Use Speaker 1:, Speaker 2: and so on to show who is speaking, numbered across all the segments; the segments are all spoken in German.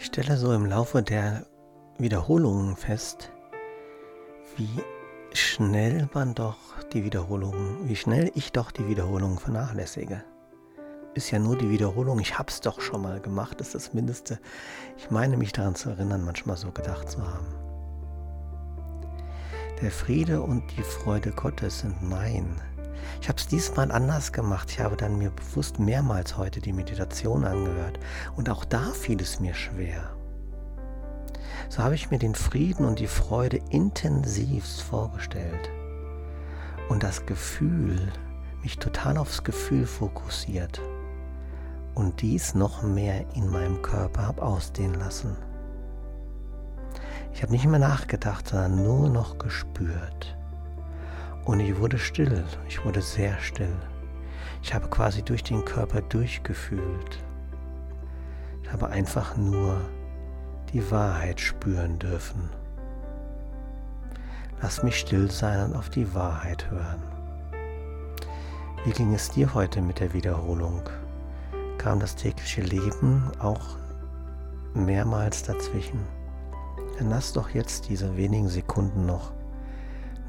Speaker 1: Ich stelle so im Laufe der Wiederholungen fest, wie schnell man doch die Wiederholungen, wie schnell ich doch die Wiederholungen vernachlässige. Ist ja nur die Wiederholung, ich hab's doch schon mal gemacht, ist das Mindeste. Ich meine mich daran zu erinnern, manchmal so gedacht zu haben. Der Friede und die Freude Gottes sind mein. Ich habe es diesmal anders gemacht. Ich habe dann mir bewusst mehrmals heute die Meditation angehört. Und auch da fiel es mir schwer. So habe ich mir den Frieden und die Freude intensivst vorgestellt. Und das Gefühl, mich total aufs Gefühl fokussiert. Und dies noch mehr in meinem Körper habe ausdehnen lassen. Ich habe nicht mehr nachgedacht, sondern nur noch gespürt. Und ich wurde still, ich wurde sehr still. Ich habe quasi durch den Körper durchgefühlt. Ich habe einfach nur die Wahrheit spüren dürfen. Lass mich still sein und auf die Wahrheit hören. Wie ging es dir heute mit der Wiederholung? Kam das tägliche Leben auch mehrmals dazwischen? Dann lass doch jetzt diese wenigen Sekunden noch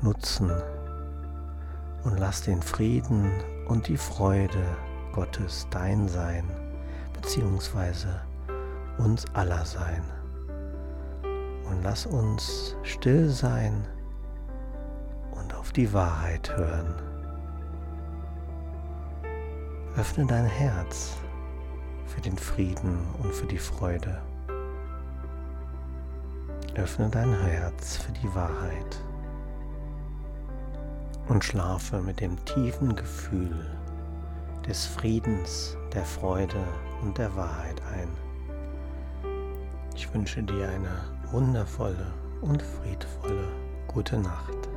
Speaker 1: nutzen und lass den Frieden und die Freude Gottes dein sein, beziehungsweise uns aller sein. Und lass uns still sein und auf die Wahrheit hören. Öffne dein Herz für den Frieden und für die Freude. Öffne dein Herz für die Wahrheit und schlafe mit dem tiefen Gefühl des Friedens, der Freude und der Wahrheit ein. Ich wünsche dir eine wundervolle und friedvolle gute Nacht.